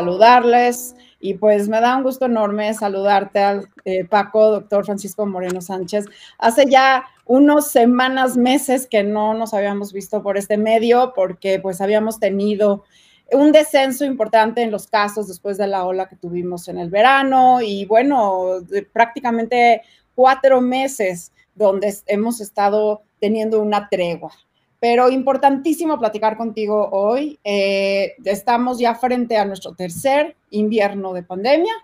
saludarles y pues me da un gusto enorme saludarte al eh, Paco, doctor Francisco Moreno Sánchez. Hace ya unos semanas, meses que no nos habíamos visto por este medio porque pues habíamos tenido un descenso importante en los casos después de la ola que tuvimos en el verano y bueno, prácticamente cuatro meses donde hemos estado teniendo una tregua. Pero importantísimo platicar contigo hoy. Eh, estamos ya frente a nuestro tercer invierno de pandemia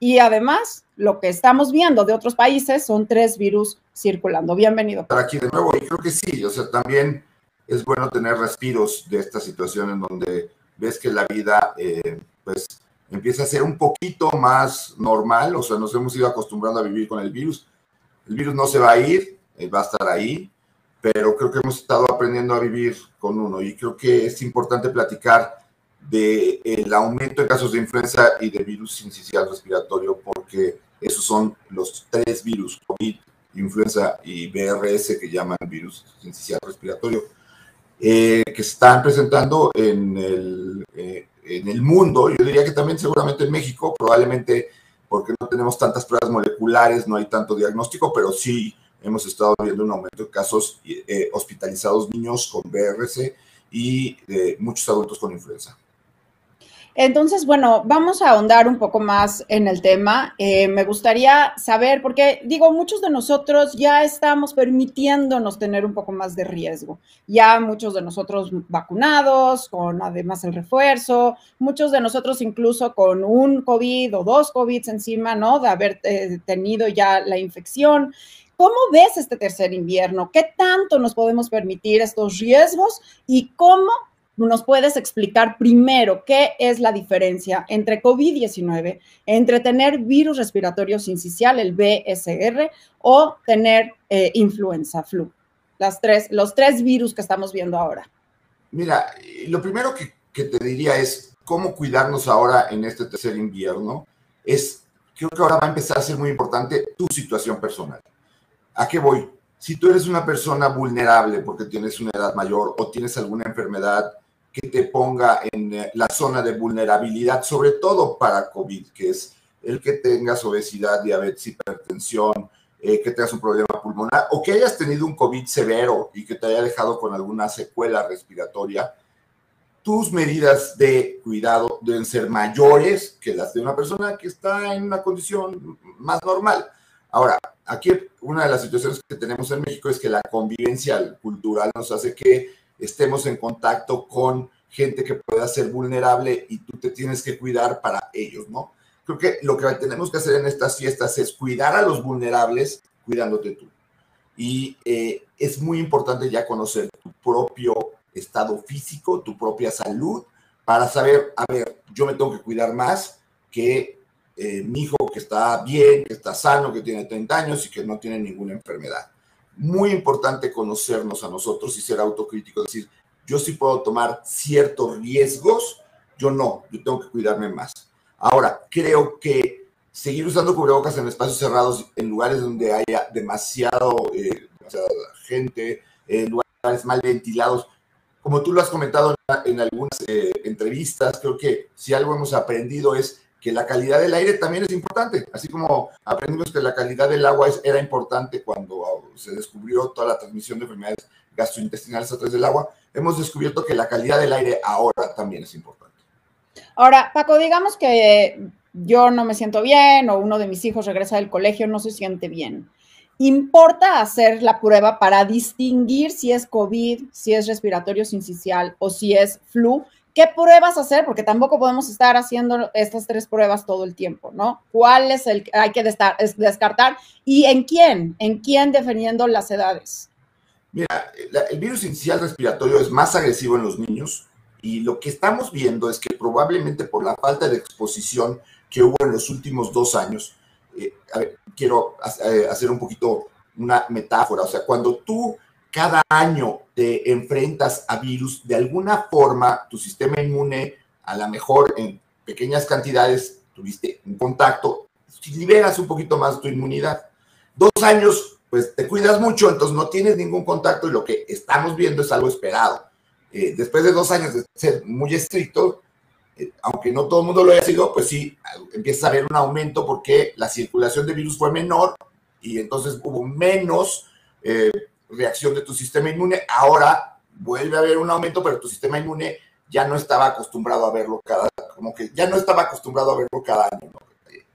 y además lo que estamos viendo de otros países son tres virus circulando. Bienvenido. Para aquí de nuevo, y creo que sí, o sea, también es bueno tener respiros de esta situación en donde ves que la vida, eh, pues, empieza a ser un poquito más normal, o sea, nos hemos ido acostumbrando a vivir con el virus. El virus no se va a ir, eh, va a estar ahí, pero creo que hemos estado aprendiendo a vivir con uno y creo que es importante platicar del el aumento de casos de influenza y de virus sincicial respiratorio, porque esos son los tres virus, COVID, influenza y BRS, que llaman virus sincicial respiratorio, eh, que están presentando en el, eh, en el mundo. Yo diría que también seguramente en México, probablemente porque no tenemos tantas pruebas moleculares, no hay tanto diagnóstico, pero sí hemos estado viendo un aumento de casos eh, hospitalizados niños con BRC y muchos adultos con influenza. Entonces, bueno, vamos a ahondar un poco más en el tema. Eh, me gustaría saber, porque digo, muchos de nosotros ya estamos permitiéndonos tener un poco más de riesgo. Ya muchos de nosotros vacunados, con además el refuerzo, muchos de nosotros incluso con un COVID o dos COVID encima, ¿no? De haber eh, tenido ya la infección. ¿Cómo ves este tercer invierno? ¿Qué tanto nos podemos permitir estos riesgos y cómo nos puedes explicar primero qué es la diferencia entre COVID-19, entre tener virus respiratorio sincicial, el BSR, o tener eh, influenza, flu. Las tres, los tres virus que estamos viendo ahora. Mira, lo primero que, que te diría es cómo cuidarnos ahora en este tercer invierno. Es, creo que ahora va a empezar a ser muy importante tu situación personal. ¿A qué voy? Si tú eres una persona vulnerable porque tienes una edad mayor o tienes alguna enfermedad que te ponga en eh, la zona de vulnerabilidad, sobre todo para COVID, que es el que tengas obesidad, diabetes, hipertensión, eh, que tengas un problema pulmonar o que hayas tenido un COVID severo y que te haya dejado con alguna secuela respiratoria, tus medidas de cuidado deben ser mayores que las de una persona que está en una condición más normal. Ahora, aquí una de las situaciones que tenemos en México es que la convivencia cultural nos hace que estemos en contacto con gente que pueda ser vulnerable y tú te tienes que cuidar para ellos, ¿no? Creo que lo que tenemos que hacer en estas fiestas es cuidar a los vulnerables cuidándote tú. Y eh, es muy importante ya conocer tu propio estado físico, tu propia salud, para saber, a ver, yo me tengo que cuidar más que eh, mi hijo que está bien, que está sano, que tiene 30 años y que no tiene ninguna enfermedad muy importante conocernos a nosotros y ser autocrítico, decir, yo sí puedo tomar ciertos riesgos, yo no, yo tengo que cuidarme más. Ahora, creo que seguir usando cubrebocas en espacios cerrados, en lugares donde haya demasiado, eh, demasiada gente, en lugares mal ventilados, como tú lo has comentado en, algunas eh, entrevistas, creo que si algo hemos aprendido es que la calidad del aire también es importante, así como aprendimos que la calidad del agua era importante cuando se descubrió toda la transmisión de enfermedades gastrointestinales a través del agua, hemos descubierto que la calidad del aire ahora también es importante. Ahora, Paco, digamos que yo no me siento bien o uno de mis hijos regresa del colegio, no se siente bien. ¿Importa hacer la prueba para distinguir si es COVID, si es respiratorio sincicial o si es flu? ¿Qué pruebas hacer? Porque tampoco podemos estar haciendo estas tres pruebas todo el tiempo, ¿no? ¿Cuál es el que hay que descartar? ¿Y en quién? ¿En quién definiendo las edades? Mira, el virus inicial respiratorio es más agresivo en los niños y lo que estamos viendo es que probablemente por la falta de exposición que hubo en los últimos dos años, eh, quiero eh, hacer un poquito una metáfora, o sea, cuando tú cada año te enfrentas a virus, de alguna forma tu sistema inmune, a lo mejor en pequeñas cantidades, tuviste un contacto, liberas un poquito más tu inmunidad. Dos años, pues te cuidas mucho, entonces no tienes ningún contacto y lo que estamos viendo es algo esperado. Eh, después de dos años de ser muy estricto, eh, aunque no todo el mundo lo haya sido, pues sí, empieza a haber un aumento porque la circulación de virus fue menor y entonces hubo menos eh, reacción de tu sistema inmune. Ahora vuelve a haber un aumento, pero tu sistema inmune ya no estaba acostumbrado a verlo cada, como que ya no estaba acostumbrado a verlo cada año.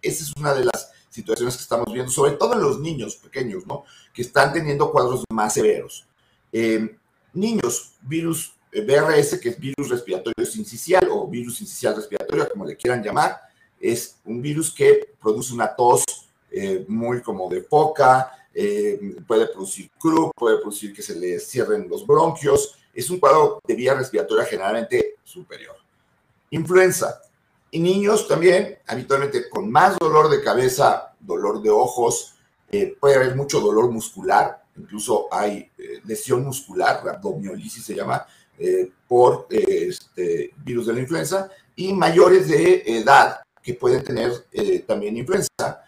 Esa es una de las situaciones que estamos viendo, sobre todo en los niños pequeños, ¿no? Que están teniendo cuadros más severos. Eh, niños, virus eh, BRS, que es virus respiratorio sincicial o virus sincicial respiratorio, como le quieran llamar, es un virus que produce una tos eh, muy como de poca, puede producir croup, puede producir que se le cierren los bronquios, es un cuadro de vía respiratoria generalmente superior. Influenza. Y niños también, habitualmente con más dolor de cabeza, dolor de ojos, eh, puede haber mucho dolor muscular, incluso hay eh, lesión muscular, abdomiolisis se llama, eh, por este virus de la influenza, y mayores de edad que pueden tener también influenza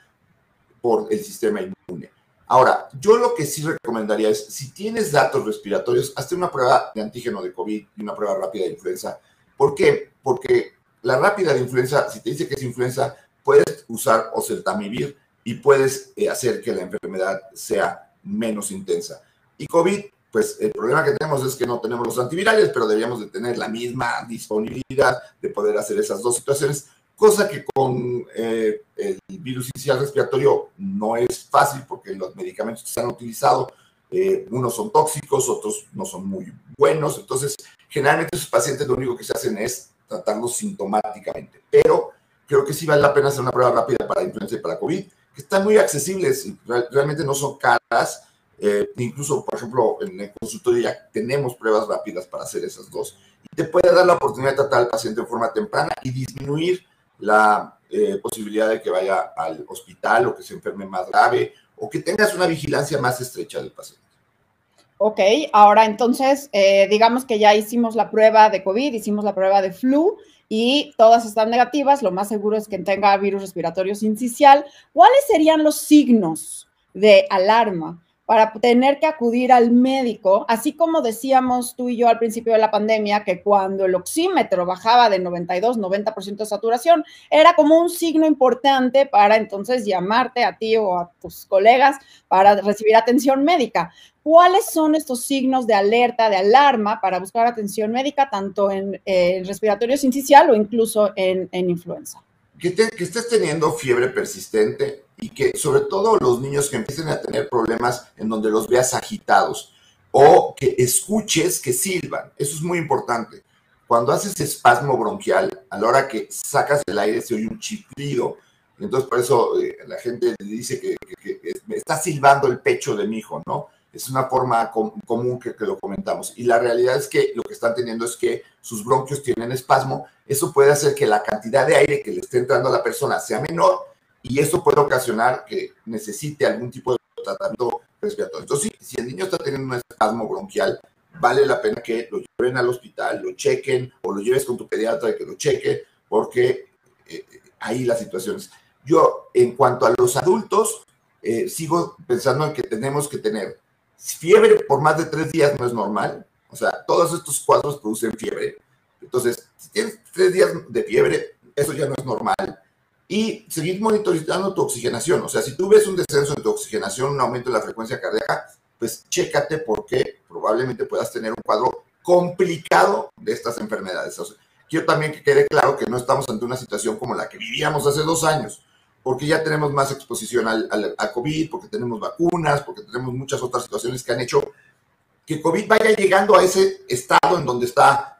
por el sistema inmune. Ahora, yo lo que sí recomendaría es, si tienes datos respiratorios, hazte una prueba de antígeno de COVID y una prueba rápida de influenza. ¿Por qué? Porque la rápida de influenza, si te dice que es influenza, puedes usar oseltamivir y puedes eh, hacer que la enfermedad sea menos intensa. Y COVID, pues el problema que tenemos es que no tenemos los antivirales, pero deberíamos de tener la misma disponibilidad de poder hacer esas dos situaciones cosa que con eh, el virus inicial respiratorio no es fácil porque los medicamentos que se han utilizado, eh, unos son tóxicos, otros no son muy buenos, entonces generalmente esos pacientes lo único que se hacen es tratarlos sintomáticamente, pero creo que sí vale la pena hacer una prueba rápida para influenza y para COVID, que están muy accesibles y realmente no son caras, eh, incluso, por ejemplo, en el consultorio ya tenemos pruebas rápidas para hacer esas dos. Y te puede dar la oportunidad de tratar al paciente de forma temprana y disminuir la eh, posibilidad de que vaya al hospital o que se enferme más grave o que tengas una vigilancia más estrecha del paciente. Ok, ahora entonces, eh, digamos que ya hicimos la prueba de COVID, hicimos la prueba de flu y todas están negativas, lo más seguro es que tenga virus respiratorio sincicial. ¿Cuáles serían los signos de alarma? Para tener que acudir al médico, así como decíamos tú y yo al principio de la pandemia, que cuando el oxímetro bajaba de 92, 90% de saturación, era como un signo importante para entonces llamarte a ti o a tus colegas para recibir atención médica. ¿Cuáles son estos signos de alerta, de alarma para buscar atención médica, tanto en, respiratorio sincicial o incluso en, influenza? Que, que estés teniendo fiebre persistente, y que sobre todo los niños que empiecen a tener problemas en donde los veas agitados o que escuches que silban. Eso es muy importante. Cuando haces espasmo bronquial, a la hora que sacas el aire se oye un chiflido. Entonces, por eso eh, la gente dice que, está silbando el pecho de mi hijo, ¿no? Es una forma común que, que, lo comentamos. Y la realidad es que lo que están teniendo es que sus bronquios tienen espasmo. Eso puede hacer que la cantidad de aire que le esté entrando a la persona sea menor y eso puede ocasionar que necesite algún tipo de tratamiento respiratorio. Entonces, si, el niño está teniendo un espasmo bronquial, vale la pena que lo lleven al hospital, lo chequen o lo lleves con tu pediatra y que lo cheque, porque eh, ahí las situaciones. Yo, en cuanto a los adultos, eh, sigo pensando en que tenemos que tener fiebre por más de tres días no es normal. O sea, todos estos cuadros producen fiebre. Entonces, si tienes tres días de fiebre, eso ya no es normal y seguir monitorizando tu oxigenación. O sea, si tú ves un descenso en tu oxigenación, un aumento en la frecuencia cardíaca, pues chécate porque probablemente puedas tener un cuadro complicado de estas enfermedades. quiero también que quede claro que no estamos ante una situación como la que vivíamos hace dos años, porque ya tenemos más exposición al, al, COVID, porque tenemos vacunas, porque tenemos muchas otras situaciones que han hecho que COVID vaya llegando a ese estado en donde está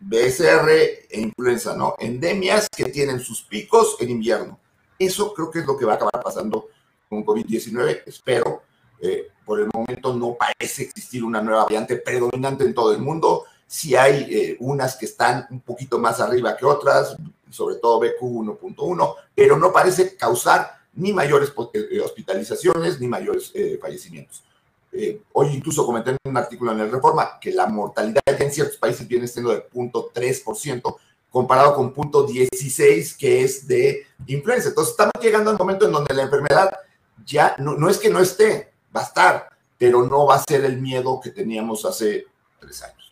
BSR e influenza, ¿no? Endemias que tienen sus picos en invierno. Eso creo que es lo que va a acabar pasando con COVID-19, espero. Eh, por el momento no parece existir una nueva variante predominante en todo el mundo. Sí hay eh, unas que están un poquito más arriba que otras, sobre todo BQ1.1, pero no parece causar ni mayores eh, hospitalizaciones ni mayores fallecimientos. Eh, hoy incluso comenté en un artículo en el Reforma que la mortalidad en ciertos países viene siendo de 0.3% comparado con 0.16 que es de influenza. Entonces estamos llegando al momento en donde la enfermedad ya no, no es que no esté, va a estar, pero no va a ser el miedo que teníamos hace tres años.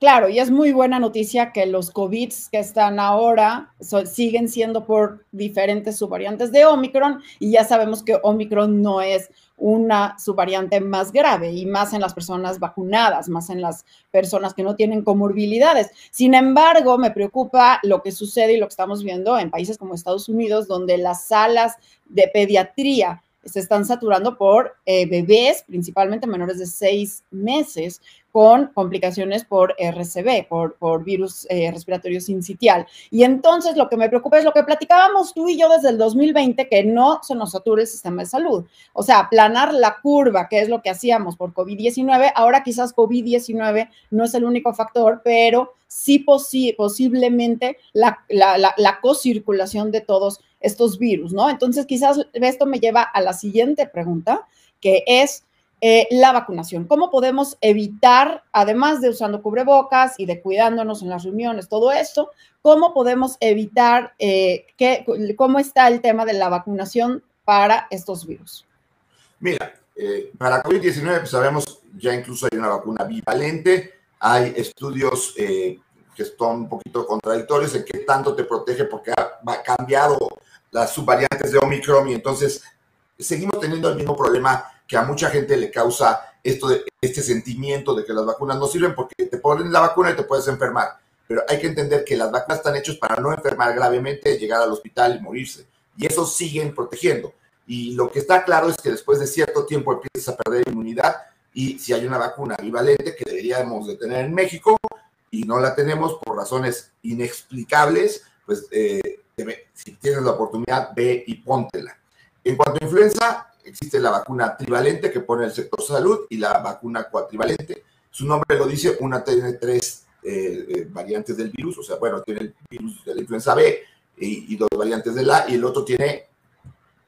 Claro, y es muy buena noticia que los COVID que están ahora siguen siendo por diferentes subvariantes de Omicron y ya sabemos que Omicron no es una subvariante más grave y más en las personas vacunadas, más en las personas que no tienen comorbilidades. Sin embargo, me preocupa lo que sucede y lo que estamos viendo en países como Estados Unidos, donde las salas de pediatría se están saturando por eh, bebés, principalmente menores de seis meses, con complicaciones por RCB, por, virus eh, respiratorio sincitial. Y entonces lo que me preocupa es lo que platicábamos tú y yo desde el 2020, que no se nos sature el sistema de salud. O sea, aplanar la curva, que es lo que hacíamos por COVID-19. Ahora quizás COVID-19 no es el único factor, pero sí posiblemente la, la, la, la co-circulación de todos estos virus, ¿no? Entonces quizás esto me lleva a la siguiente pregunta, que es eh, la vacunación. ¿Cómo podemos evitar, además de usando cubrebocas y de cuidándonos en las reuniones, todo esto, cómo podemos evitar, eh, cómo está el tema de la vacunación para estos virus? Mira, eh, para COVID-19 pues, sabemos ya incluso hay una vacuna bivalente, hay estudios que son un poquito contradictorios en qué tanto te protege porque ha cambiado las subvariantes de Omicron y entonces seguimos teniendo el mismo problema que a mucha gente le causa esto de, este sentimiento de que las vacunas no sirven porque te ponen la vacuna y te puedes enfermar. Pero hay que entender que las vacunas están hechas para no enfermar gravemente, llegar al hospital y morirse. Y eso siguen protegiendo. Y lo que está claro es que después de cierto tiempo empiezas a perder inmunidad y si hay una vacuna bivalente que deberíamos de tener en México y no la tenemos por razones inexplicables, pues eh, si tienes la oportunidad, ve y póntela. En cuanto a influenza, existe la vacuna trivalente que pone el sector salud y la vacuna cuatrivalente. Su nombre lo dice, una tiene tres eh, eh, variantes del virus, o sea, bueno, tiene el virus de la influenza B y, dos variantes de la, y el otro tiene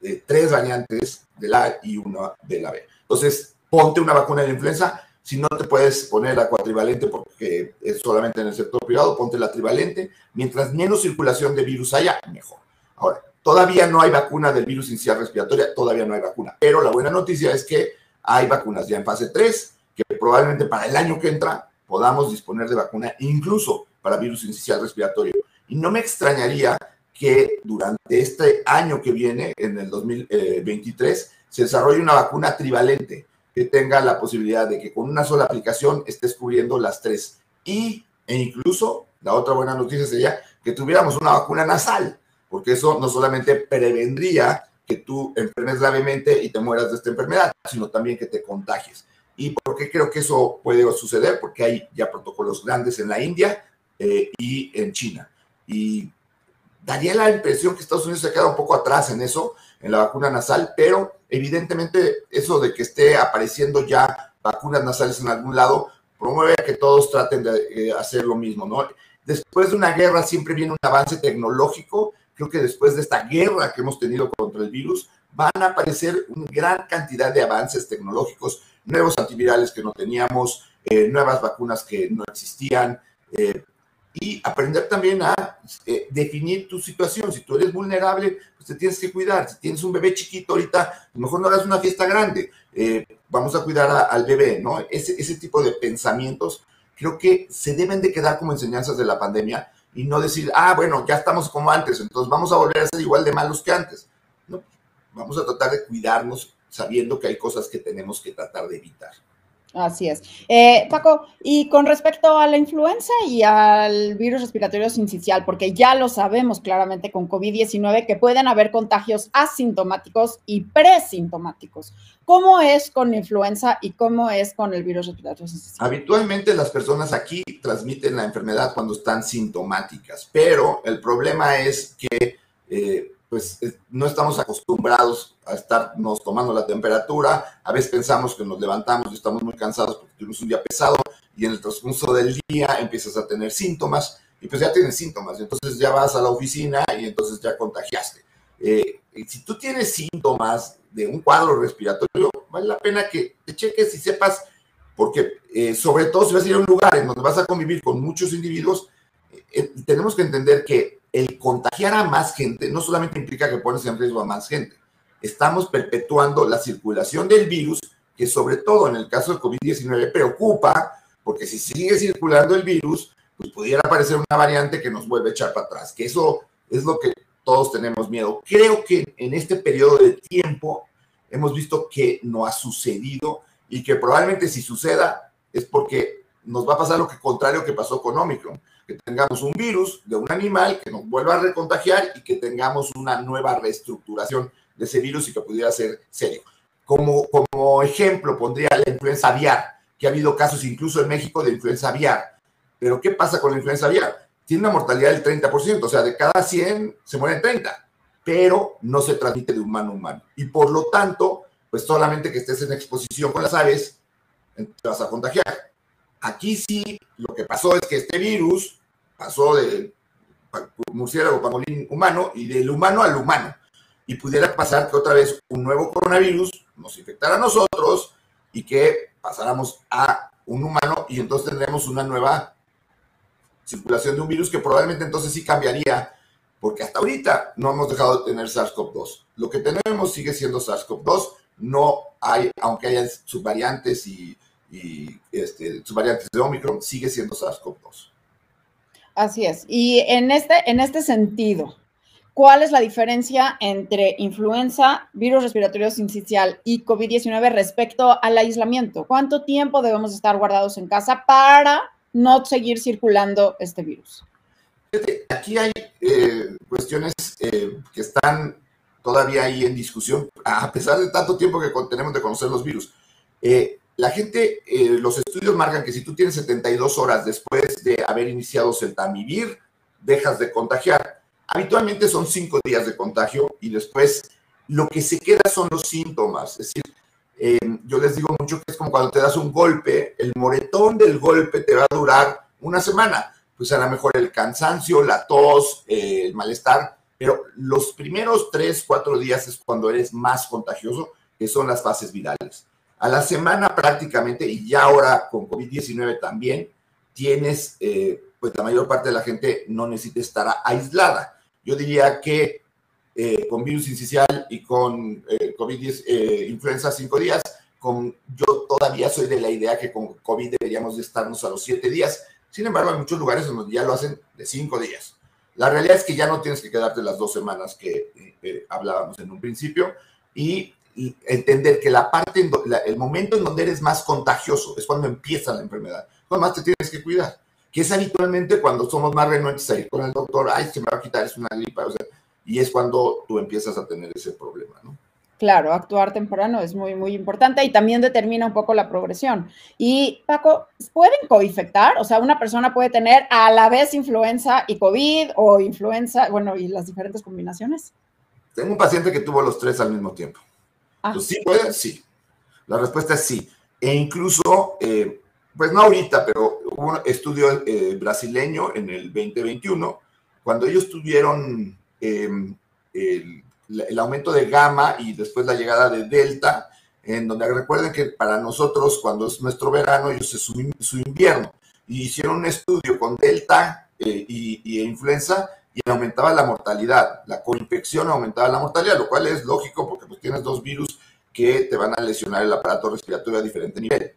eh, tres variantes de la y una de la B. Entonces, ponte una vacuna de la influenza. Si no te puedes poner la cuatrivalente porque es solamente en el sector privado, ponte la trivalente. Mientras menos circulación de virus haya, mejor. Ahora, Todavía no hay vacuna del virus inicial respiratoria, todavía no hay vacuna. Pero la buena noticia es que hay vacunas ya en fase 3, que probablemente para el año que entra podamos disponer de vacuna incluso para virus inicial respiratorio. Y no me extrañaría que durante este año que viene, en el 2023, se desarrolle una vacuna trivalente que tenga la posibilidad de que con una sola aplicación estés cubriendo las tres. Y, e incluso, la otra buena noticia sería que tuviéramos una vacuna nasal porque eso no solamente prevendría que tú enfermes gravemente y te mueras de esta enfermedad, sino también que te contagies. ¿Y por qué creo que eso puede suceder? Porque hay ya protocolos grandes en la India eh, y en China. Y daría la impresión que Estados Unidos se queda un poco atrás en eso, en la vacuna nasal, pero evidentemente eso de que esté apareciendo ya vacunas nasales en algún lado promueve que todos traten de eh, hacer lo mismo, ¿no? Después de una guerra siempre viene un avance tecnológico creo que después de esta guerra que hemos tenido contra el virus, van a aparecer una gran cantidad de avances tecnológicos, nuevos antivirales que no teníamos, eh, nuevas vacunas que no existían, eh, y aprender también a eh, definir tu situación. Si tú eres vulnerable, pues te tienes que cuidar. Si tienes un bebé chiquito ahorita, mejor no hagas una fiesta grande. vamos a cuidar al bebé, ¿no? Ese, ese tipo de pensamientos creo que se deben de quedar como enseñanzas de la pandemia y no decir, ah, bueno, ya estamos como antes, entonces vamos a volver a ser igual de malos que antes. No, vamos a tratar de cuidarnos sabiendo que hay cosas que tenemos que tratar de evitar. Así es. Eh, Paco, y con respecto a la influenza y al virus respiratorio sincicial, porque ya lo sabemos claramente con COVID-19 que pueden haber contagios asintomáticos y presintomáticos. ¿Cómo es con influenza y cómo es con el virus respiratorio sincicial? Habitualmente las personas aquí transmiten la enfermedad cuando están sintomáticas, pero el problema es que... Eh, pues no estamos acostumbrados a estarnos tomando la temperatura. A veces pensamos que nos levantamos y estamos muy cansados porque tuvimos un día pesado y en el transcurso del día empiezas a tener síntomas y pues ya tienes síntomas. Entonces ya vas a la oficina y entonces ya contagiaste. Eh, si tú tienes síntomas de un cuadro respiratorio, vale la pena que te cheques y sepas, porque eh, sobre todo si vas a ir a un lugar en donde vas a convivir con muchos individuos, eh, tenemos que entender que el contagiar a más gente no solamente implica que pones en riesgo a más gente, estamos perpetuando la circulación del virus, que sobre todo en el caso del COVID-19 preocupa porque si sigue circulando el virus, pues pudiera aparecer una variante que nos vuelve a echar para atrás, que eso es lo que todos tenemos miedo. Creo que en este periodo de tiempo hemos visto que no ha sucedido y que probablemente si suceda es porque nos va a pasar lo contrario que pasó con Omicron, que tengamos un virus de un animal que nos vuelva a recontagiar y que tengamos una nueva reestructuración de ese virus y que pudiera ser serio. Como, como ejemplo pondría la influenza aviar, que ha habido casos incluso en México de influenza aviar. Pero ¿qué pasa con la influenza aviar? Tiene una mortalidad del 30%, o sea, de cada 100 se mueren 30, pero no se transmite de humano a humano. Y por lo tanto, pues solamente que estés en exposición con las aves, te vas a contagiar. Aquí sí, lo que pasó es que este virus pasó del murciélago pangolín humano y del humano al humano. Y pudiera pasar que otra vez un nuevo coronavirus nos infectara a nosotros y que pasáramos a un humano y entonces tendremos una nueva circulación de un virus que probablemente entonces sí cambiaría, porque hasta ahorita no hemos dejado de tener SARS-CoV-2. Lo que tenemos sigue siendo SARS-CoV-2, no hay, aunque haya subvariantes y, y este, subvariantes de Omicron, sigue siendo SARS-CoV-2. Así es. Y en este, en este sentido, ¿cuál es la diferencia entre influenza, virus respiratorio sincicial y COVID-19 respecto al aislamiento? ¿Cuánto tiempo debemos estar guardados en casa para no seguir circulando este virus? Aquí hay eh, cuestiones eh, que están todavía ahí en discusión, a pesar de tanto tiempo que tenemos de conocer los virus. Eh, la gente, los estudios marcan que si tú tienes 72 horas después de haber iniciado celtamivir, dejas de contagiar. Habitualmente son 5 días de contagio y después lo que se queda son los síntomas. Es decir, eh, yo les digo mucho que es como cuando te das un golpe, el moretón del golpe te va a durar una semana. Pues a lo mejor el cansancio, la tos, eh, el malestar, pero los primeros tres, cuatro días es cuando eres más contagioso, que son las fases virales. A la semana prácticamente, y ya ahora con COVID-19 también, tienes, eh, pues la mayor parte de la gente no necesita estar aislada. Yo diría que eh, con virus incisional y con eh, COVID, eh, influenza cinco días, con, yo todavía soy de la idea que con COVID deberíamos de estarnos a los siete días. Sin embargo, hay muchos lugares donde ya lo hacen de cinco días. La realidad es que ya no tienes que quedarte las dos semanas que hablábamos en un principio y, entender que la parte, el momento en donde eres más contagioso es cuando empieza la enfermedad. Cuando más te tienes que cuidar, que es habitualmente cuando somos más renuentes a ir con el doctor, ay, se me va a quitar, es una gripa, o sea, y es cuando tú empiezas a tener ese problema, ¿no? Claro, actuar temprano es muy, muy importante y también determina un poco la progresión. Y Paco, ¿pueden coinfectar? O sea, una persona puede tener a la vez influenza y COVID o influenza, bueno, y las diferentes combinaciones. Tengo un paciente que tuvo los tres al mismo tiempo. Ah. ¿Sí puede? Sí. La respuesta es sí. E incluso, eh, pues no ahorita, pero hubo un estudio eh, brasileño en el 2021, cuando ellos tuvieron Em, el, aumento de gamma y después la llegada de delta, en donde recuerden que para nosotros cuando es nuestro verano, ellos es su, invierno. Y hicieron un estudio con delta eh, y, influenza y aumentaba la mortalidad. La coinfección aumentaba la mortalidad, lo cual es lógico porque pues tienes dos virus que te van a lesionar el aparato respiratorio a diferente nivel.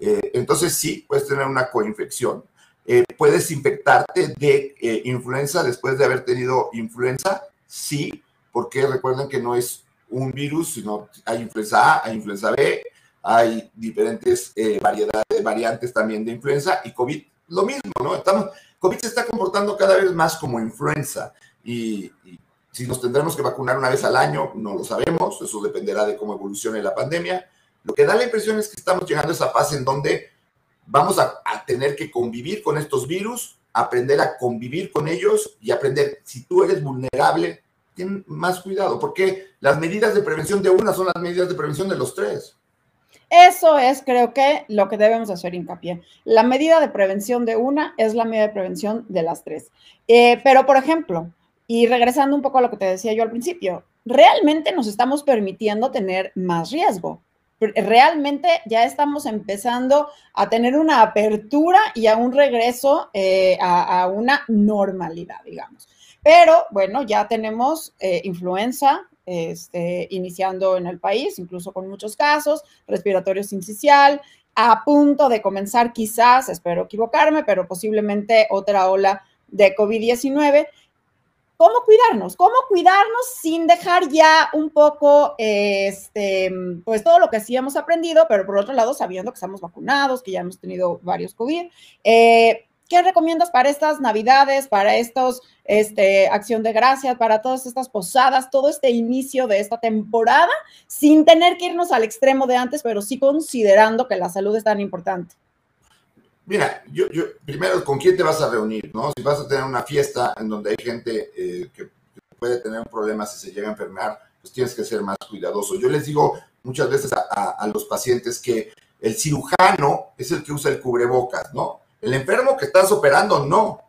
Eh, entonces sí, puedes tener una coinfección. Eh, ¿Puedes infectarte de eh, influenza después de haber tenido influenza? Sí, porque recuerden que no es un virus, sino hay influenza A, hay influenza B, hay diferentes variedades, variantes también de influenza y COVID, lo mismo, ¿no? Estamos, COVID se está comportando cada vez más como influenza y, y si nos tendremos que vacunar una vez al año, no lo sabemos, eso dependerá de cómo evolucione la pandemia. Lo que da la impresión es que estamos llegando a esa fase en donde vamos a, tener que convivir con estos virus, aprender a convivir con ellos y aprender, si tú eres vulnerable, ten más cuidado, porque las medidas de prevención de una son las medidas de prevención de los tres. Eso es, creo que, lo que debemos hacer hincapié. La medida de prevención de una es la medida de prevención de las tres. Eh, pero, por ejemplo, y regresando un poco a lo que te decía yo al principio, realmente nos estamos permitiendo tener más riesgo realmente ya estamos empezando a tener una apertura y a un regreso eh, a, una normalidad, digamos. Pero bueno, ya tenemos eh, influenza este, iniciando en el país, incluso con muchos casos, respiratorio sincicial, a punto de comenzar quizás, espero equivocarme, pero posiblemente otra ola de COVID-19. ¿Cómo cuidarnos? ¿Cómo cuidarnos sin dejar ya un poco, este, pues todo lo que sí hemos aprendido, pero por otro lado sabiendo que estamos vacunados, que ya hemos tenido varios COVID? Eh, ¿Qué recomiendas para estas navidades, para estos, este, acción de gracias, para todas estas posadas, todo este inicio de esta temporada, sin tener que irnos al extremo de antes, pero sí considerando que la salud es tan importante? Mira, yo, primero, ¿con quién te vas a reunir? ¿no? Si vas a tener una fiesta en donde hay gente eh, que puede tener un problema si se llega a enfermar, pues tienes que ser más cuidadoso. Yo les digo muchas veces a, a los pacientes que el cirujano es el que usa el cubrebocas, ¿no? El enfermo que estás operando, no.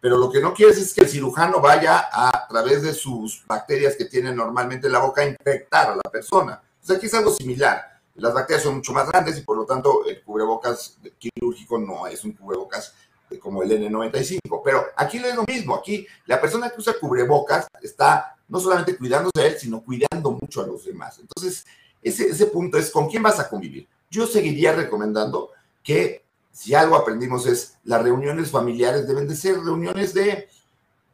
Pero lo que no quieres es que el cirujano vaya a, través de sus bacterias que tiene normalmente en la boca a infectar a la persona. O sea, aquí es algo similar. Las bacterias son mucho más grandes y por lo tanto el cubrebocas quirúrgico no es un cubrebocas como el N95. Pero aquí es lo mismo. Aquí la persona que usa cubrebocas está no solamente cuidándose a él, sino cuidando mucho a los demás. Entonces, ese, ese punto es con quién vas a convivir. Yo seguiría recomendando que si algo aprendimos es las reuniones familiares deben de ser reuniones de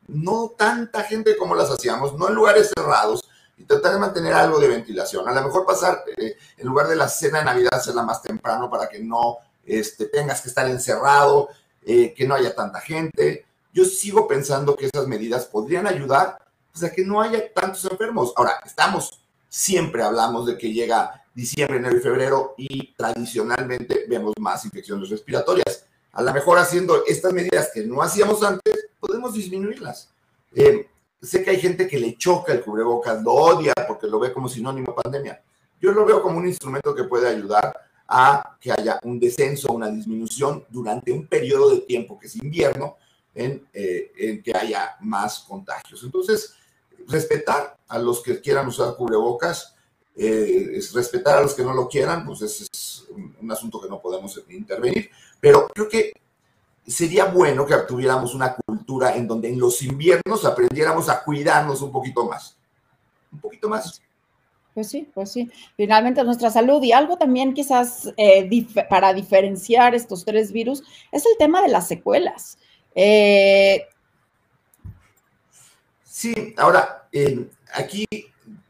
no tanta gente como las hacíamos, no en lugares cerrados y tratar de mantener algo de ventilación. A lo mejor pasar, eh, en lugar de la cena de Navidad, hacerla más temprano para que no este, tengas que estar encerrado, eh, que no haya tanta gente. Yo sigo pensando que esas medidas podrían ayudar pues, a que no haya tantos enfermos. Ahora, estamos, siempre hablamos de que llega diciembre, enero y febrero y tradicionalmente vemos más infecciones respiratorias. A lo mejor haciendo estas medidas que no hacíamos antes, podemos disminuirlas. Eh, sé que hay gente que le choca el cubrebocas, lo odia porque lo ve como sinónimo de pandemia. Yo lo veo como un instrumento que puede ayudar a que haya un descenso, una disminución durante un periodo de tiempo que es invierno, en, eh, en que haya más contagios. Entonces, respetar a los que quieran usar cubrebocas, eh, es respetar a los que no lo quieran, pues ese es un, asunto que no podemos intervenir, pero creo que sería bueno que tuviéramos una cultura en donde en los inviernos aprendiéramos a cuidarnos un poquito más, un poquito más. Pues sí, pues sí. Finalmente nuestra salud y algo también quizás eh, para diferenciar estos tres virus es el tema de las secuelas. Eh, sí, ahora, aquí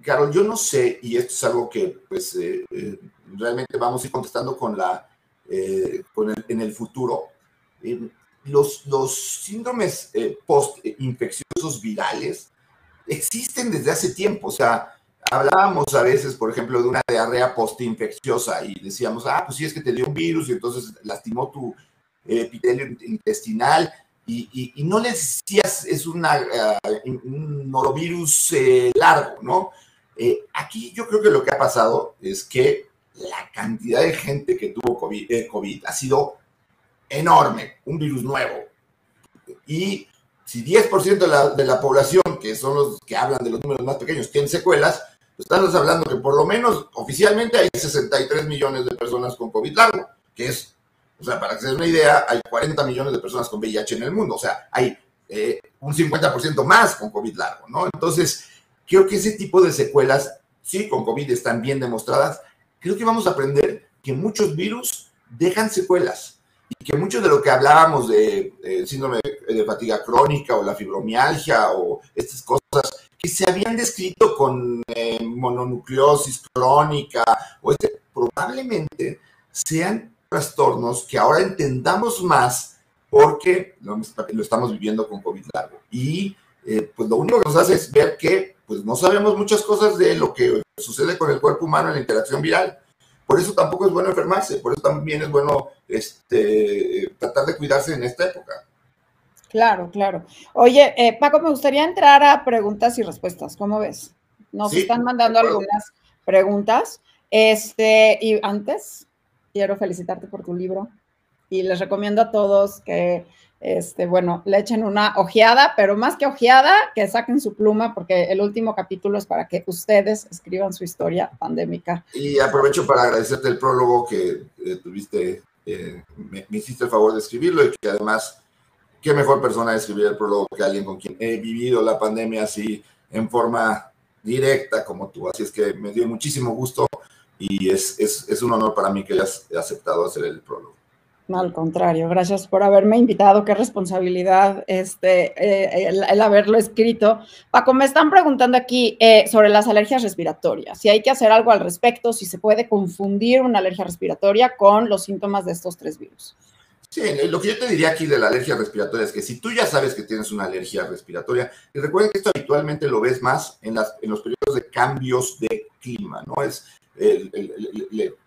Carol, yo no sé, y esto es algo que pues eh, eh, realmente vamos a ir contestando con la, eh, en el futuro. los, los síndromes post-infecciosos virales existen desde hace tiempo. O sea, hablábamos a veces, por ejemplo, de una diarrea post-infecciosa y decíamos, ah, pues sí es que te dio un virus y entonces lastimó tu epitelio intestinal y, no le decías es una, un norovirus largo, ¿no? Eh, aquí yo creo que lo que ha pasado es que la cantidad de gente que tuvo COVID, eh, COVID ha sido enorme, un virus nuevo. Y si 10% de la, de la, población, que son los que hablan de los números más pequeños, tienen secuelas, pues estamos hablando que por lo menos oficialmente hay 63 millones de personas con COVID largo, que es, o sea, para que se den una idea, hay 40 millones de personas con VIH en el mundo, o sea, hay eh, un 50% más con COVID largo, ¿no? Entonces, Creo que ese tipo de secuelas, sí, con COVID están bien demostradas. Creo que vamos a aprender que muchos virus dejan secuelas y que mucho de lo que hablábamos de, síndrome de fatiga crónica o la fibromialgia o estas cosas que se habían descrito con eh, mononucleosis crónica o este, probablemente sean trastornos que ahora entendamos más porque lo, estamos viviendo con COVID largo. Y eh, pues lo único que nos hace es ver que pues no sabemos muchas cosas de lo que sucede con el cuerpo humano en la interacción viral. Por eso tampoco es bueno enfermarse, por eso también es bueno este, tratar de cuidarse en esta época. Claro, claro. Oye, eh, Paco, me gustaría entrar a preguntas y respuestas. ¿Cómo ves? Nos están mandando algunas preguntas. Este, y antes, quiero felicitarte por tu libro y les recomiendo a todos que este, bueno, le echen una ojeada, pero más que ojeada, que saquen su pluma, porque el último capítulo es para que ustedes escriban su historia pandémica. Y aprovecho para agradecerte el prólogo que eh, tuviste, eh, me, hiciste el favor de escribirlo y que además, qué mejor persona escribir el prólogo que alguien con quien he vivido la pandemia así en forma directa como tú. Así es que me dio muchísimo gusto y es, es, es un honor para mí que hayas aceptado hacer el prólogo. No, al contrario, gracias por haberme invitado. Qué responsabilidad este, eh, el, haberlo escrito. Paco, me están preguntando aquí eh, sobre las alergias respiratorias, si hay que hacer algo al respecto, si se puede confundir una alergia respiratoria con los síntomas de estos tres virus. Sí, lo que yo te diría aquí de la alergia respiratoria es que si tú ya sabes que tienes una alergia respiratoria, y recuerden que esto habitualmente lo ves más en, las, en los periodos de cambios de clima, ¿no? Es el,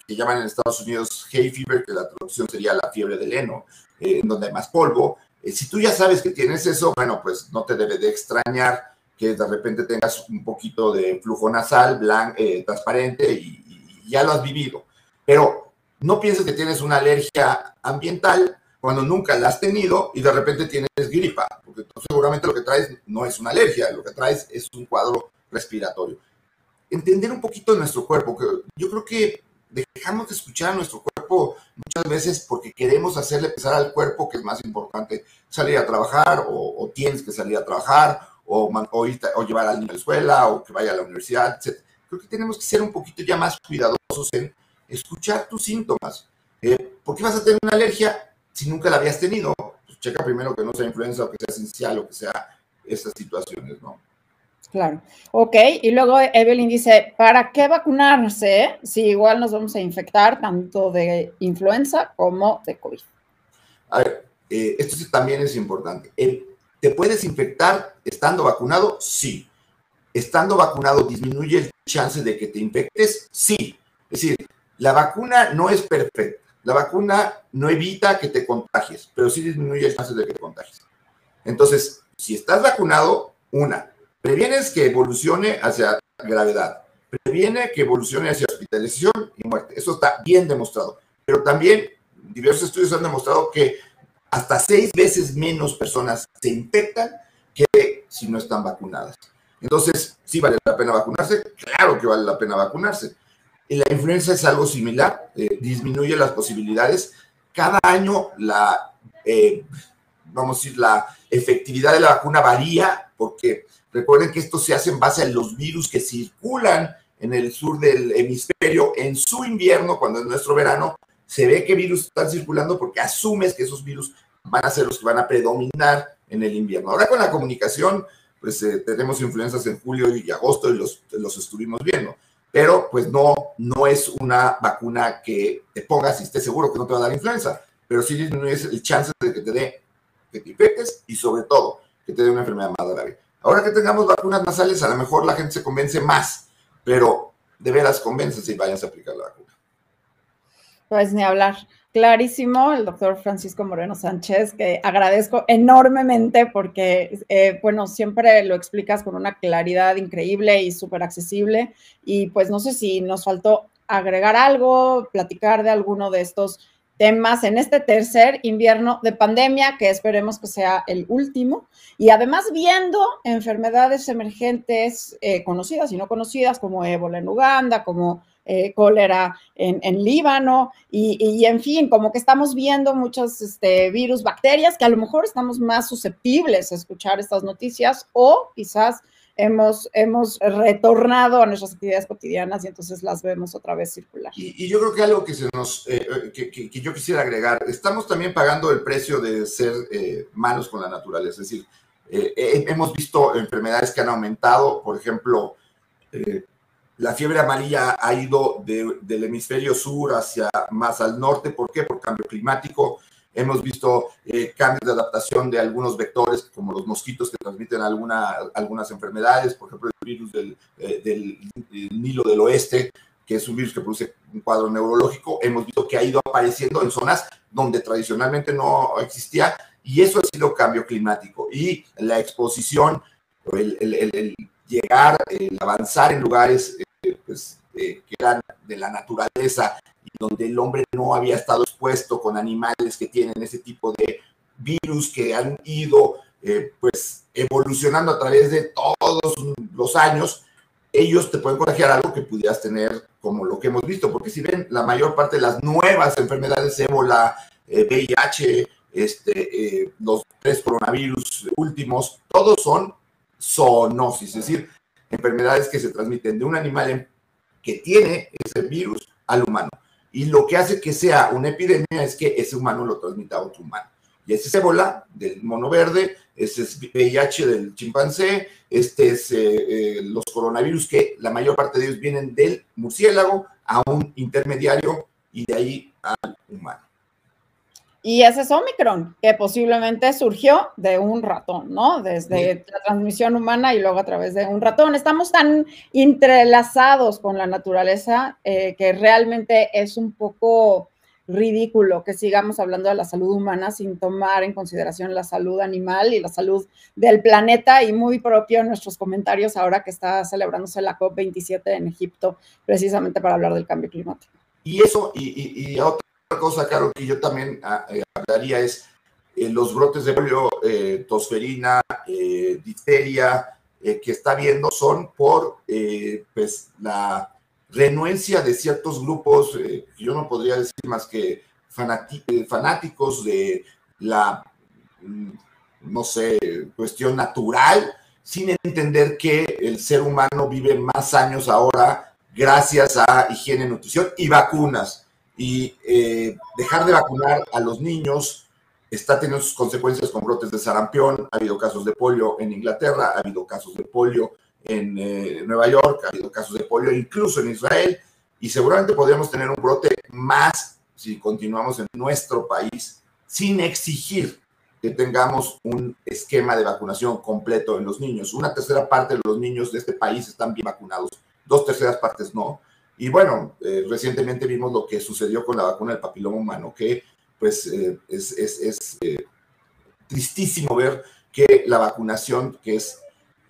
que llaman en Estados Unidos hay fever, que la traducción sería la fiebre del heno, eh, en donde hay más polvo. Eh, si tú ya sabes que tienes eso, bueno, pues no te debe de extrañar que de repente tengas un poquito de flujo nasal blanco, eh, transparente y, ya lo has vivido. Pero no pienses que tienes una alergia ambiental cuando nunca la has tenido y de repente tienes gripa, porque seguramente lo que traes no es una alergia, lo que traes es un cuadro respiratorio entender un poquito nuestro cuerpo. Que yo creo que dejamos de escuchar a nuestro cuerpo muchas veces porque queremos hacerle pensar al cuerpo que es más importante salir a trabajar o, tienes que salir a trabajar o, llevar al niño a la escuela o que vaya a la universidad, etc. Creo que tenemos que ser un poquito ya más cuidadosos en escuchar tus síntomas. Eh, ¿Por qué vas a tener una alergia si nunca la habías tenido? Pues checa primero que no sea influenza o que sea esencial o que sea estas situaciones, ¿no? Claro. Ok, y luego Evelyn dice, ¿para qué vacunarse si igual nos vamos a infectar tanto de influenza como de COVID? A ver, eh, esto también es importante. ¿Te puedes infectar estando vacunado? Sí. ¿Estando vacunado disminuye el chance de que te infectes? Sí. Es decir, la vacuna no es perfecta. La vacuna no evita que te contagies, pero sí disminuye el chance de que te contagies. Entonces, si estás vacunado, una, Previenes que evolucione hacia gravedad, previene que evolucione hacia hospitalización y muerte. Eso está bien demostrado. Pero también diversos estudios han demostrado que hasta seis veces menos personas se infectan que si no están vacunadas. Entonces, ¿sí vale la pena vacunarse? Claro que vale la pena vacunarse. Y la influenza es algo similar, eh, disminuye las posibilidades. Cada año la, eh, vamos a decir, la efectividad de la vacuna varía porque Recuerden que esto se hace en base a los virus que circulan en el sur del hemisferio en su invierno, cuando es nuestro verano, se ve que virus están circulando porque asumes que esos virus van a ser los que van a predominar en el invierno. Ahora con la comunicación, pues eh, tenemos influencias en julio y agosto y los, los estuvimos viendo, pero pues no, no es una vacuna que te pongas y estés seguro que no te va a dar influenza, pero sí disminuyes el chance de que te dé, que te infectes y sobre todo que te dé una enfermedad más grave. Ahora que tengamos vacunas nasales, a lo mejor la gente se convence más, pero de veras convence si vayan a aplicar la vacuna. Pues ni hablar. Clarísimo, el doctor Francisco Moreno Sánchez, que agradezco enormemente porque, eh, bueno, siempre lo explicas con una claridad increíble y súper accesible. Y pues no sé si nos faltó agregar algo, platicar de alguno de estos temas en este tercer invierno de pandemia, que esperemos que sea el último, y además viendo enfermedades emergentes eh, conocidas y no conocidas, como ébola en Uganda, como eh, cólera en, Líbano, y, en fin, como que estamos viendo muchos este, virus, bacterias, que a lo mejor estamos más susceptibles a escuchar estas noticias o quizás hemos, hemos retornado a nuestras actividades cotidianas y entonces las vemos otra vez circular. Y, yo creo que algo que, se nos, eh, eh, que, yo quisiera agregar, estamos también pagando el precio de ser eh, malos con la naturaleza, es decir, hemos visto enfermedades que han aumentado, por ejemplo, la fiebre amarilla ha ido del hemisferio sur hacia más al norte, ¿por qué? Por cambio climático. Hemos visto eh, cambios de adaptación de algunos vectores, como los mosquitos que transmiten alguna, algunas enfermedades, por ejemplo, el virus del, eh, del, Nilo del Oeste, que es un virus que produce un cuadro neurológico. Hemos visto que ha ido apareciendo en zonas donde tradicionalmente no existía, y eso ha sido cambio climático. Y la exposición, el, el, llegar, el avanzar en lugares eh, pues, que eran de la naturaleza donde el hombre no había estado expuesto con animales que tienen ese tipo de virus que han ido eh, pues evolucionando a través de todos los años, ellos te pueden contagiar algo que pudieras tener como lo que hemos visto, porque si ven la mayor parte de las nuevas enfermedades, ébola, VIH, eh, este, eh, los tres coronavirus últimos, todos son zoonosis, es decir, enfermedades que se transmiten de un animal que tiene ese virus al humano. Y lo que hace que sea una epidemia es que ese humano lo transmita a otro humano. Y ese es ébola del mono verde, ese es VIH del chimpancé, este es eh, eh, los coronavirus que la mayor parte de ellos vienen del murciélago a un intermediario y de ahí al humano. Y ese es Omicron, que posiblemente surgió de un ratón, ¿no? Desde la transmisión humana y luego a través de un ratón. Estamos tan entrelazados con la naturaleza eh, que realmente es un poco ridículo que sigamos hablando de la salud humana sin tomar en consideración la salud animal y la salud del planeta y muy propio nuestros comentarios ahora que está celebrándose la COP27 en Egipto precisamente para hablar del cambio climático. Y eso, y, y, otra cosa, Carol, que yo también ah, eh, hablaría es eh, los brotes de polio, eh, tosferina, difteria, que está viendo son por pues, la renuencia de ciertos grupos, que yo no podría decir más que fanáticos de la, mm, no sé, cuestión natural, sin entender que el ser humano vive más años ahora gracias a higiene, nutrición y vacunas y eh, dejar de vacunar a los niños está teniendo sus consecuencias con brotes de sarampión. Ha habido casos de polio en Inglaterra, ha habido casos de polio en eh, Nueva York, ha habido casos de polio incluso en Israel y seguramente podríamos tener un brote más si continuamos en nuestro país sin exigir que tengamos un esquema de vacunación completo en los niños. Una tercera parte de los niños de este país están bien vacunados, dos terceras partes no. Y bueno, eh, recientemente vimos lo que sucedió con la vacuna del papiloma humano, que pues eh, es, es, eh, tristísimo ver que la vacunación, que es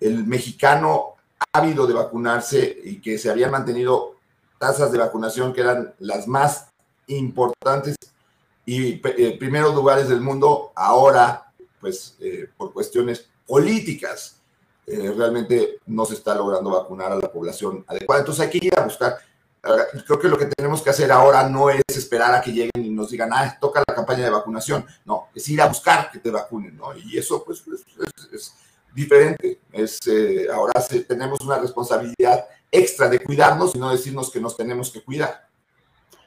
el mexicano ávido de vacunarse y que se habían mantenido tasas de vacunación que eran las más importantes y primeros lugares del mundo, ahora, pues por cuestiones políticas, realmente no se está logrando vacunar a la población adecuada. Entonces hay que ir a buscar creo que lo que tenemos que hacer ahora no es esperar a que lleguen y nos digan, ah, toca la campaña de vacunación. No, es ir a buscar que te vacunen, ¿no? Y eso, pues, es, diferente. Es, eh, ahora tenemos una responsabilidad extra de cuidarnos y no decirnos que nos tenemos que cuidar.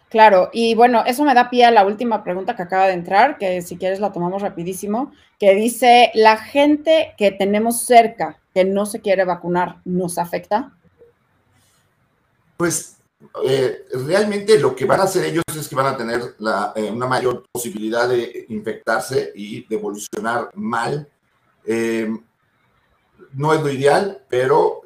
Claro, y bueno, eso me da pie a la última pregunta que acaba de entrar, que si quieres la tomamos rapidísimo, que dice, ¿la gente que tenemos cerca que no se quiere vacunar nos afecta? Pues eh, realmente lo que van a hacer ellos es que van a tener eh, una mayor posibilidad de infectarse y de evolucionar mal. Eh, no es lo ideal, pero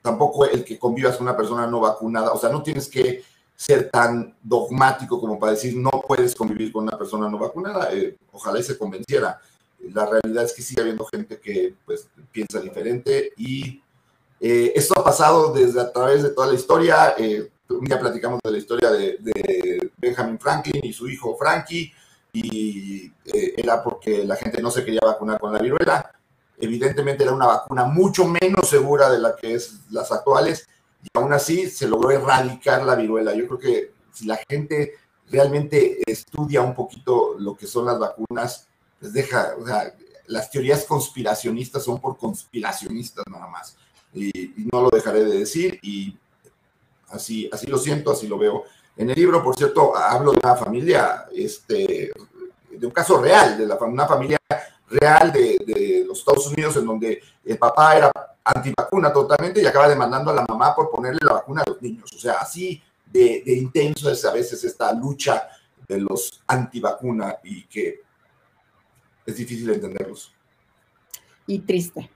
tampoco el que convivas con una persona no vacunada, o sea, no tienes que ser tan dogmático como para decir no puedes convivir con una persona no vacunada. ojalá y se convenciera. La realidad es que sigue habiendo gente que pues piensa diferente y eh, esto ha pasado desde a través de toda la historia. Eh, un día platicamos de la historia de, Benjamin Franklin y su hijo Frankie, y eh, era porque la gente no se quería vacunar con la viruela. Evidentemente era una vacuna mucho menos segura de la que es las actuales, y aún así se logró erradicar la viruela. Yo creo que si la gente realmente estudia un poquito lo que son las vacunas, les deja, o sea, las teorías conspiracionistas son por conspiracionistas nada más y, no lo dejaré de decir y así, así lo siento, así lo veo. En el libro, por cierto, hablo de una familia, este, de un caso real, de la, una familia real de, de, los Estados Unidos en donde el papá era antivacuna totalmente y acaba demandando a la mamá por ponerle la vacuna a los niños. O sea, así de, de intenso es a veces esta lucha de los antivacuna y que es difícil entenderlos. Y triste.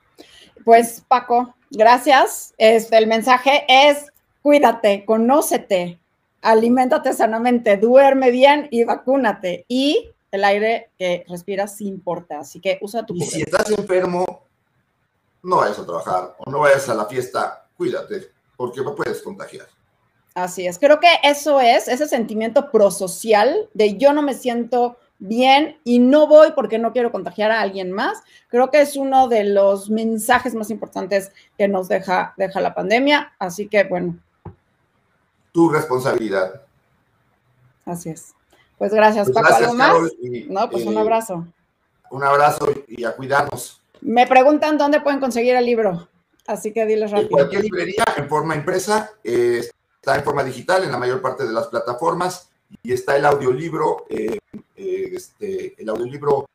Pues Paco, gracias. Este, el mensaje es cuídate, conócete, aliméntate sanamente, duerme bien y vacúnate. Y el aire que respiras importa, así que usa tu Y si estás enfermo, no vayas a trabajar o no vayas a la fiesta, cuídate, porque no puedes contagiar. Así es, creo que eso es, ese sentimiento prosocial de yo no me siento bien y no voy porque no quiero contagiar a alguien más. Creo que es uno de los mensajes más importantes que nos deja, deja la pandemia. Así que, bueno. Tu responsabilidad. Así es. Pues gracias, pues Paco. más? no, pues un eh, abrazo. Un abrazo y a cuidarnos. Me preguntan dónde pueden conseguir el libro. Así que diles rápido. En cualquier librería en forma impresa. Eh, está en forma digital en la mayor parte de las plataformas y está el audiolibro, eh, eh, este, el audiolibro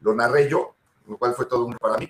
lo narré yo, lo cual fue todo un para mí,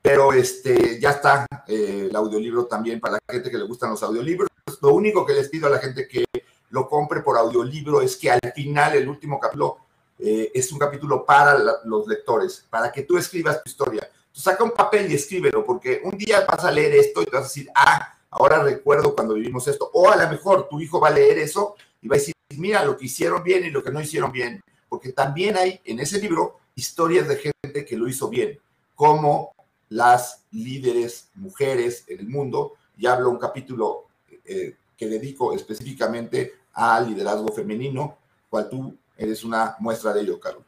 pero este, ya está eh, el audiolibro también para la gente que le gustan los audiolibros. Lo único que les pido a la gente que lo compre por audiolibro es que al final, el último capítulo, es un capítulo para los lectores, para que tú escribas tu historia. Tú saca un papel y escríbelo, porque un día vas a leer esto y te vas a decir, ah, ahora recuerdo cuando vivimos esto. O a lo mejor tu hijo va a leer eso y va a decir, mira lo que hicieron bien y lo que no hicieron bien. Porque también hay en ese libro historias de gente que lo hizo bien, como las líderes mujeres en el mundo. Y hablo un capítulo eh, que dedico específicamente al liderazgo femenino, cual tú eres una muestra de ello, Carol.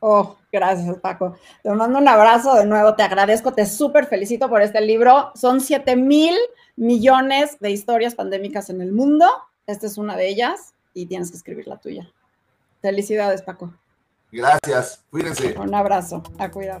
Oh, gracias, Paco. Te mando un abrazo de nuevo, te agradezco, te súper felicito por este libro. Son 7 mil millones de historias pandémicas en el mundo. Esta es una de ellas y tienes que escribir la tuya. Felicidades, Paco. Gracias, cuídense. Un abrazo, a cuidar.